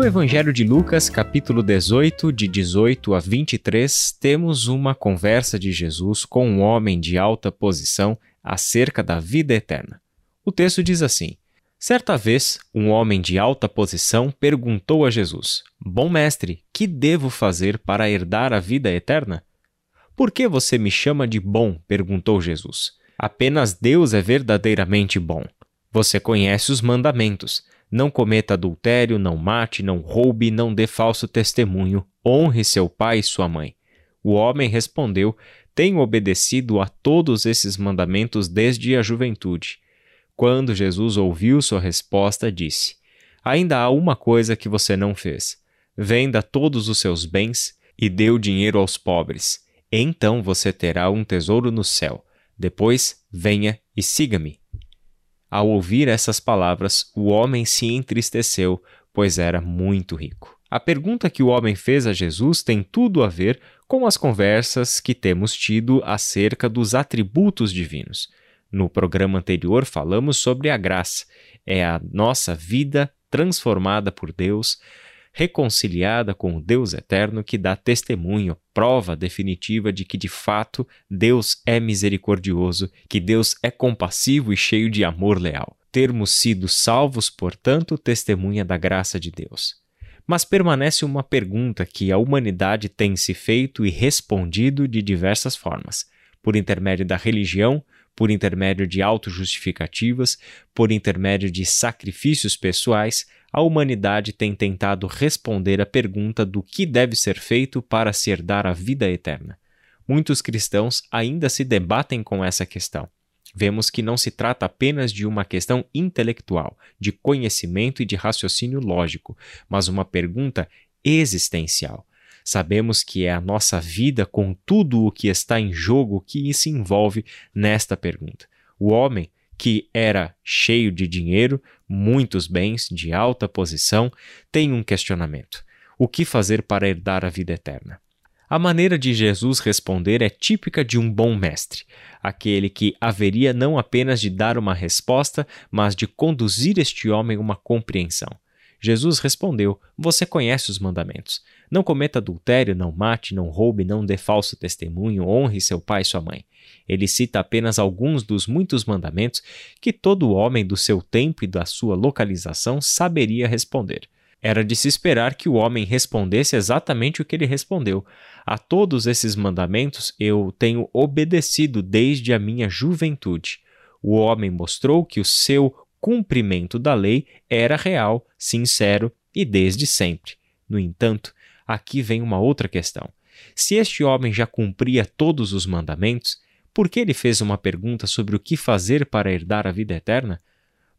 No Evangelho de Lucas, capítulo 18, de 18 a 23, temos uma conversa de Jesus com um homem de alta posição acerca da vida eterna. O texto diz assim: Certa vez, um homem de alta posição perguntou a Jesus: Bom mestre, que devo fazer para herdar a vida eterna? Por que você me chama de bom? perguntou Jesus. Apenas Deus é verdadeiramente bom. Você conhece os mandamentos não cometa adultério, não mate, não roube, não dê falso testemunho, honre seu pai e sua mãe. O homem respondeu: Tenho obedecido a todos esses mandamentos desde a juventude. Quando Jesus ouviu sua resposta, disse: Ainda há uma coisa que você não fez. Venda todos os seus bens e dê o dinheiro aos pobres. Então você terá um tesouro no céu. Depois, venha e siga-me. Ao ouvir essas palavras, o homem se entristeceu, pois era muito rico. A pergunta que o homem fez a Jesus tem tudo a ver com as conversas que temos tido acerca dos atributos divinos. No programa anterior falamos sobre a graça. É a nossa vida transformada por Deus, reconciliada com o Deus eterno que dá testemunho, prova definitiva de que de fato Deus é misericordioso, que Deus é compassivo e cheio de amor leal. Termos sido salvos, portanto, testemunha da graça de Deus. Mas permanece uma pergunta que a humanidade tem se feito e respondido de diversas formas, por intermédio da religião, por intermédio de autojustificativas, por intermédio de sacrifícios pessoais, a humanidade tem tentado responder à pergunta do que deve ser feito para se herdar a vida eterna. Muitos cristãos ainda se debatem com essa questão. Vemos que não se trata apenas de uma questão intelectual, de conhecimento e de raciocínio lógico, mas uma pergunta existencial. Sabemos que é a nossa vida com tudo o que está em jogo que se envolve nesta pergunta. O homem, que era cheio de dinheiro, muitos bens, de alta posição, tem um questionamento: o que fazer para herdar a vida eterna? A maneira de Jesus responder é típica de um bom mestre, aquele que haveria não apenas de dar uma resposta, mas de conduzir este homem a uma compreensão. Jesus respondeu: Você conhece os mandamentos. Não cometa adultério, não mate, não roube, não dê falso testemunho, honre seu pai e sua mãe. Ele cita apenas alguns dos muitos mandamentos que todo homem do seu tempo e da sua localização saberia responder. Era de se esperar que o homem respondesse exatamente o que ele respondeu. A todos esses mandamentos eu tenho obedecido desde a minha juventude. O homem mostrou que o seu cumprimento da lei era real, sincero e desde sempre. No entanto, aqui vem uma outra questão. Se este homem já cumpria todos os mandamentos, por que ele fez uma pergunta sobre o que fazer para herdar a vida eterna?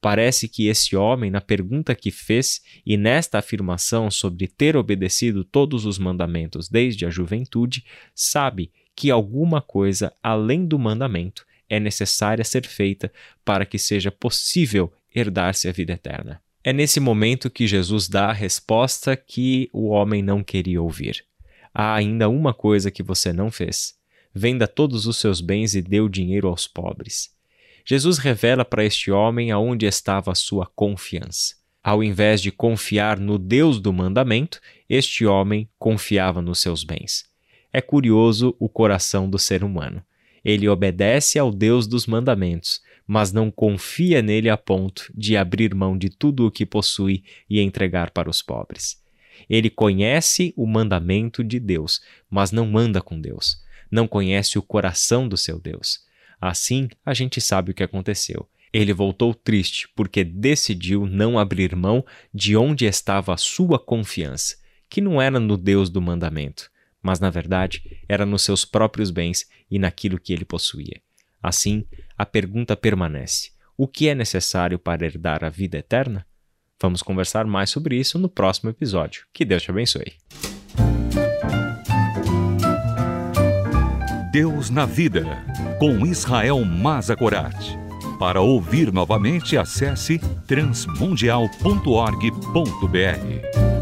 Parece que esse homem, na pergunta que fez e nesta afirmação sobre ter obedecido todos os mandamentos desde a juventude, sabe que alguma coisa além do mandamento é necessária ser feita para que seja possível herdar-se a vida eterna. É nesse momento que Jesus dá a resposta que o homem não queria ouvir. Há ainda uma coisa que você não fez. Venda todos os seus bens e dê o dinheiro aos pobres. Jesus revela para este homem aonde estava a sua confiança. Ao invés de confiar no Deus do mandamento, este homem confiava nos seus bens. É curioso o coração do ser humano. Ele obedece ao Deus dos mandamentos, mas não confia nele a ponto de abrir mão de tudo o que possui e entregar para os pobres. Ele conhece o mandamento de Deus, mas não anda com Deus. Não conhece o coração do seu Deus. Assim, a gente sabe o que aconteceu. Ele voltou triste porque decidiu não abrir mão de onde estava a sua confiança, que não era no Deus do mandamento, mas na verdade era nos seus próprios bens e naquilo que ele possuía. Assim, a pergunta permanece: o que é necessário para herdar a vida eterna? Vamos conversar mais sobre isso no próximo episódio. Que Deus te abençoe. Deus na Vida, com Israel Mazakorat. Para ouvir novamente, acesse transmundial.org.br.